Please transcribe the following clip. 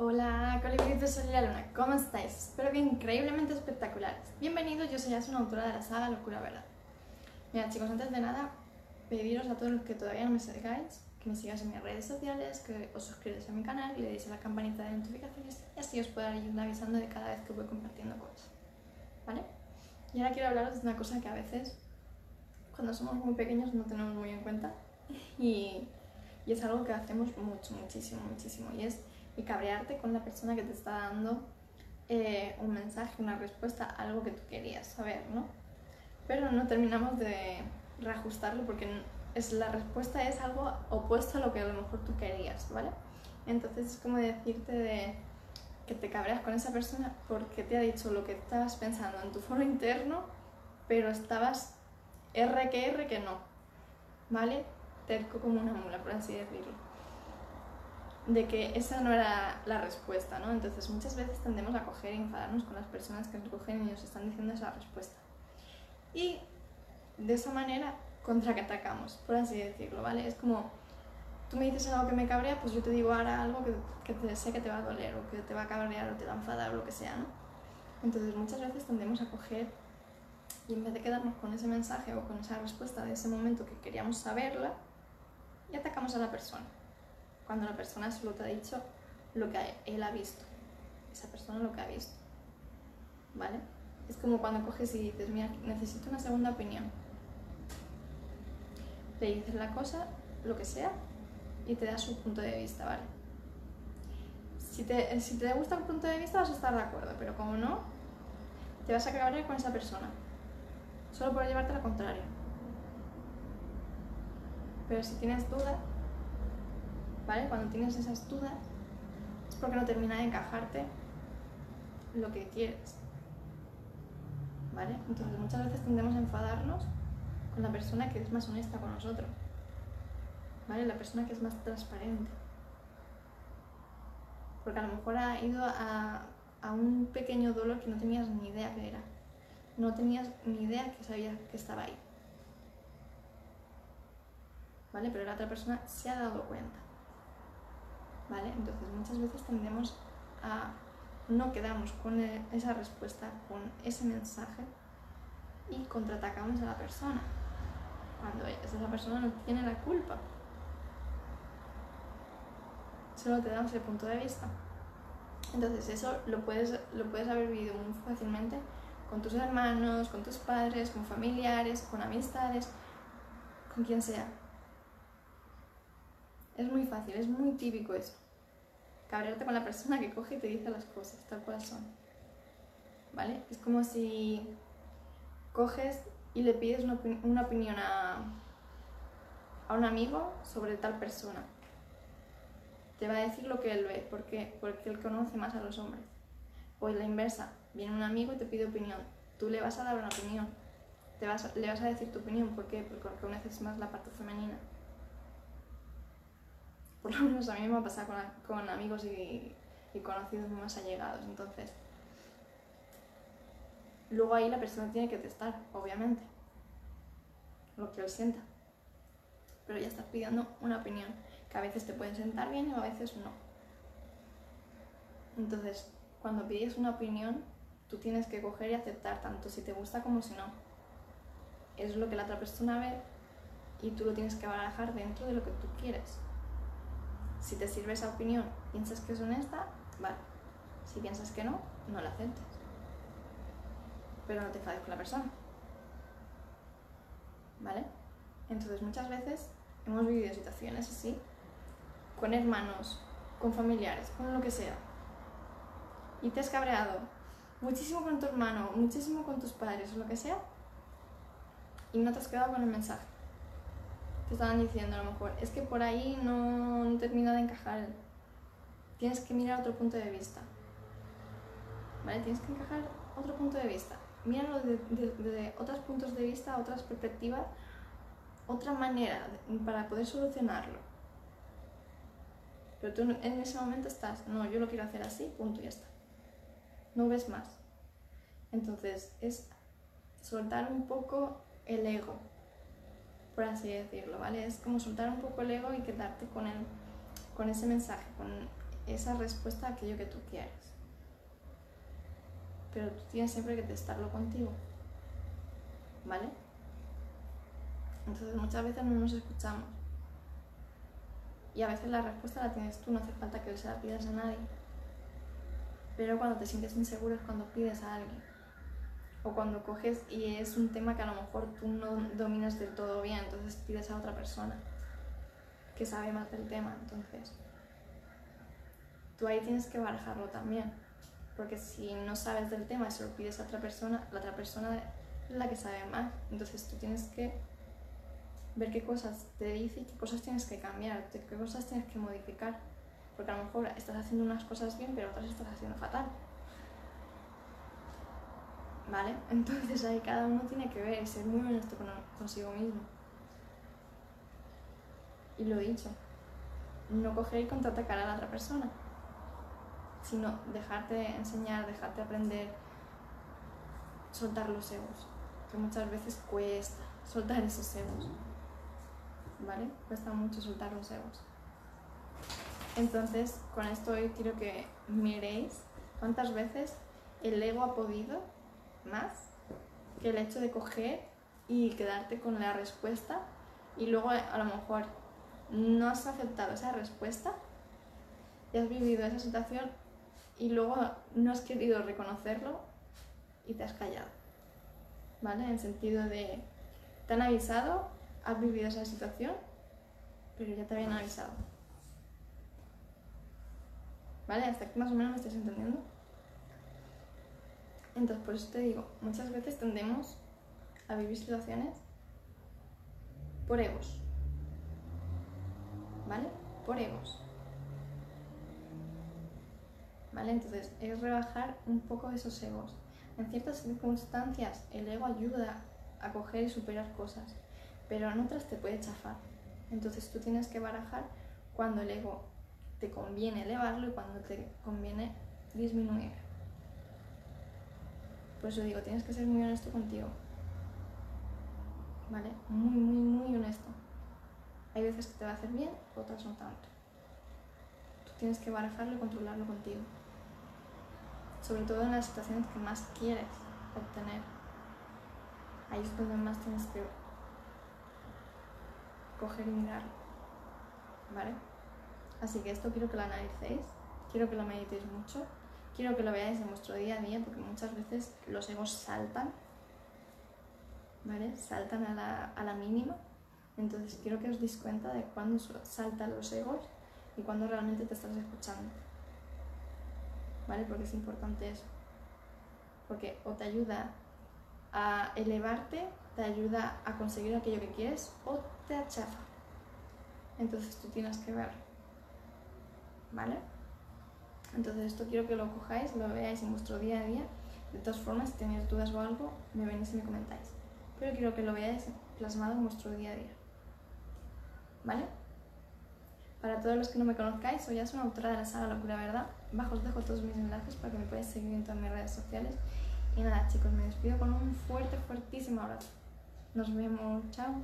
Hola, colibritos, soy la Luna. ¿Cómo estáis? Espero que increíblemente espectaculares. Bienvenidos, yo soy una autora de la saga Locura Verdad. Mira, chicos, antes de nada, pediros a todos los que todavía no me sigáis que me sigáis en mis redes sociales, que os suscribáis a mi canal y le deis a la campanita de notificaciones y así os puedo ir avisando de cada vez que voy compartiendo cosas. ¿Vale? Y ahora quiero hablaros de una cosa que a veces, cuando somos muy pequeños, no tenemos muy en cuenta y, y es algo que hacemos mucho, muchísimo, muchísimo y es y cabrearte con la persona que te está dando eh, un mensaje, una respuesta algo que tú querías saber, ¿no? Pero no terminamos de reajustarlo porque es, la respuesta es algo opuesto a lo que a lo mejor tú querías, ¿vale? Entonces es como decirte de que te cabreas con esa persona porque te ha dicho lo que estabas pensando en tu foro interno, pero estabas R que R que no, ¿vale? Terco como una mula, por así decirlo de que esa no era la respuesta, ¿no? Entonces muchas veces tendemos a coger y enfadarnos con las personas que nos cogen y nos están diciendo esa respuesta. Y de esa manera contraatacamos, por así decirlo, ¿vale? Es como, tú me dices algo que me cabrea, pues yo te digo ahora algo que, que sé que te va a doler o que te va a cabrear o te va a enfadar o lo que sea, ¿no? Entonces muchas veces tendemos a coger y en vez de quedarnos con ese mensaje o con esa respuesta de ese momento que queríamos saberla, y atacamos a la persona cuando la persona solo te ha dicho lo que él ha visto, esa persona lo que ha visto, ¿vale? Es como cuando coges y dices, mira, necesito una segunda opinión. Le dices la cosa, lo que sea, y te da su punto de vista, ¿vale? Si te, si te gusta el punto de vista vas a estar de acuerdo, pero como no, te vas a cabrear con esa persona, solo por llevarte la contraria. Pero si tienes dudas, ¿vale? Cuando tienes esas dudas es porque no termina de encajarte lo que quieres. Entonces muchas veces tendemos a enfadarnos con la persona que es más honesta con nosotros. La persona que es más transparente. Porque a lo mejor ha ido a, a un pequeño dolor que no tenías ni idea que era. No tenías ni idea que sabías que estaba ahí. ¿Vale? Pero la otra persona se ha dado cuenta. ¿Vale? Entonces muchas veces tendemos a no quedarnos con e, esa respuesta, con ese mensaje y contraatacamos a la persona, cuando esa persona no tiene la culpa. Solo te damos el punto de vista. Entonces eso lo puedes, lo puedes haber vivido muy fácilmente con tus hermanos, con tus padres, con familiares, con amistades, con quien sea. Es muy fácil, es muy típico eso. Cabrearte con la persona que coge y te dice las cosas, tal cual son. ¿Vale? Es como si coges y le pides una, opinión a, a un amigo sobre tal persona. Te va a decir lo que él ve, porque, porque él conoce más a los hombres. O la inversa, viene un amigo y te pide opinión. Tú le vas a dar una opinión. Te vas, le vas a decir tu opinión. ¿Por qué? Porque conoces más la parte femenina por lo menos a mí me ha pasado con, amigos y, conocidos más allegados. Entonces, luego ahí la persona tiene que testar, obviamente, lo que él sienta. Pero ya estás pidiendo una opinión, que a veces te puede sentar bien y a veces no. Entonces, cuando pides una opinión, tú tienes que coger y aceptar tanto si te gusta como si no. Es lo que la otra persona ve y tú lo tienes que barajar dentro de lo que tú quieres. Si te sirve esa opinión, piensas que es honesta, vale. Si piensas que no, no la aceptes. Pero no te enfades con la persona. ¿Vale? Entonces muchas veces hemos vivido situaciones así, con hermanos, con familiares, con lo que sea. Y te has cabreado muchísimo con tu hermano, muchísimo con tus padres o lo que sea, y no te has quedado con el mensaje te estaban diciendo a lo mejor, es que por ahí no, termina de encajar. Tienes que mirar otro punto de vista. ¿Vale? Tienes que encajar otro punto de vista. Míralo desde otros puntos de vista, otras perspectivas, otra manera para poder solucionarlo. Pero tú en ese momento estás, no, yo lo quiero hacer así, punto, ya está. No ves más. Entonces es soltar un poco el ego, por así decirlo, ¿vale? Es como soltar un poco el ego y quedarte con, el, con ese mensaje, con esa respuesta a aquello que tú quieres. Pero tú tienes siempre que testarlo contigo. ¿Vale? Entonces muchas veces no nos escuchamos. Y a veces la respuesta la tienes tú, no hace falta que se la pidas a nadie. Pero cuando te sientes inseguro es cuando pides a alguien. O cuando coges y es un tema que a lo mejor tú no dominas del todo bien, entonces pides a otra persona que sabe más del tema. Entonces, tú ahí tienes que barajarlo también. Porque si no sabes del tema y se lo pides a otra persona, la otra persona es la que sabe más. Entonces tú tienes que ver qué cosas te dice y qué cosas tienes que cambiar, qué cosas tienes que modificar. Porque a lo mejor estás haciendo unas cosas bien, pero otras estás haciendo fatal. ¿Vale? Entonces ahí cada uno tiene que ver ser muy honesto consigo mismo. Y lo dicho, no coger y contraatacar a la otra persona, sino dejarte enseñar, dejarte aprender, soltar los egos, que muchas veces cuesta soltar esos egos. ¿Vale? Cuesta mucho soltar los egos. Entonces, con esto hoy quiero que miréis cuántas veces el ego ha podido más que el hecho de coger y quedarte con la respuesta y luego a lo mejor no has aceptado esa respuesta y has vivido esa situación y luego no has querido reconocerlo y te has callado. ¿Vale? En el sentido de, te han avisado, has vivido esa situación, pero ya te habían avisado. ¿Vale? Hasta aquí más o menos me estás entendiendo. Entonces, por eso te digo, muchas veces tendemos a vivir situaciones por egos. ¿Vale? Por egos. ¿Vale? Entonces, es rebajar un poco esos egos. En ciertas circunstancias, el ego ayuda a coger y superar cosas, pero en otras te puede chafar. Entonces, tú tienes que barajar cuando el ego te conviene elevarlo y cuando te conviene disminuir. Por eso digo, tienes que ser muy honesto contigo. ¿Vale? Muy, muy, muy honesto. Hay veces que te va a hacer bien, otras no tanto. Tú tienes que barajarlo y controlarlo contigo. Sobre todo en las situaciones que más quieres obtener. Ahí es donde más tienes que coger y mirarlo. ¿Vale? Así que esto quiero que lo analicéis, quiero que lo meditéis mucho, quiero que lo veáis en vuestro día a día porque muchas veces los egos saltan, ¿vale? Saltan a la, a la mínima. Entonces quiero que os deis cuenta de cuándo saltan los egos y cuándo realmente te estás escuchando. ¿Vale? Porque es importante eso. Porque o te ayuda a elevarte, te ayuda a conseguir aquello que quieres o te achafa. Entonces tú tienes que verlo. ¿vale? Entonces esto quiero que lo cojáis, lo veáis en vuestro día a día. De todas formas, si tenéis dudas o algo, me venís y me comentáis. Pero quiero que lo veáis plasmado en vuestro día a día. ¿Vale? Para todos los que no me conozcáis, soy una autora de la saga Locura Verdad. Bajo os dejo todos mis enlaces para que me podáis seguir en todas mis redes sociales. Y nada, chicos, me despido con un fuerte, fuertísimo abrazo. Nos vemos. Chao.